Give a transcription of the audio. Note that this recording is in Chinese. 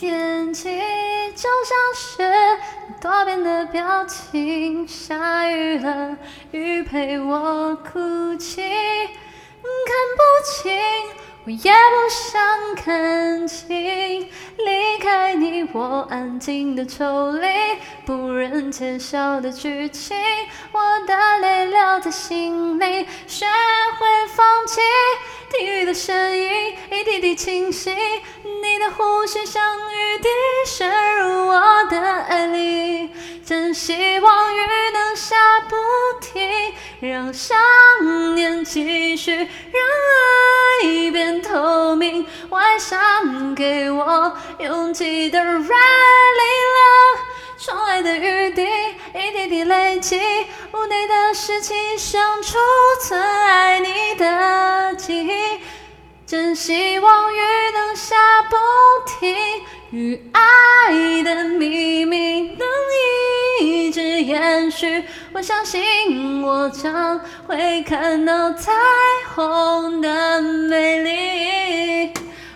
天气就像是多变的表情，下雨了，雨陪我哭泣，看不清，我也不想看清，离开你我安静的抽离，不忍揭晓的剧情，我的泪留在心里，学会放弃。听雨的声音一滴滴清晰，你的呼吸像雨滴渗入我的爱里，真希望雨能下不停，让想念继续，让爱变透明。晚上给我拥挤的 Rainy Love，窗外的雨滴一滴滴累积，屋内的湿气像储存爱你。真希望雨能下不停，与爱的秘密能一直延续。我相信我将会看到彩虹的美。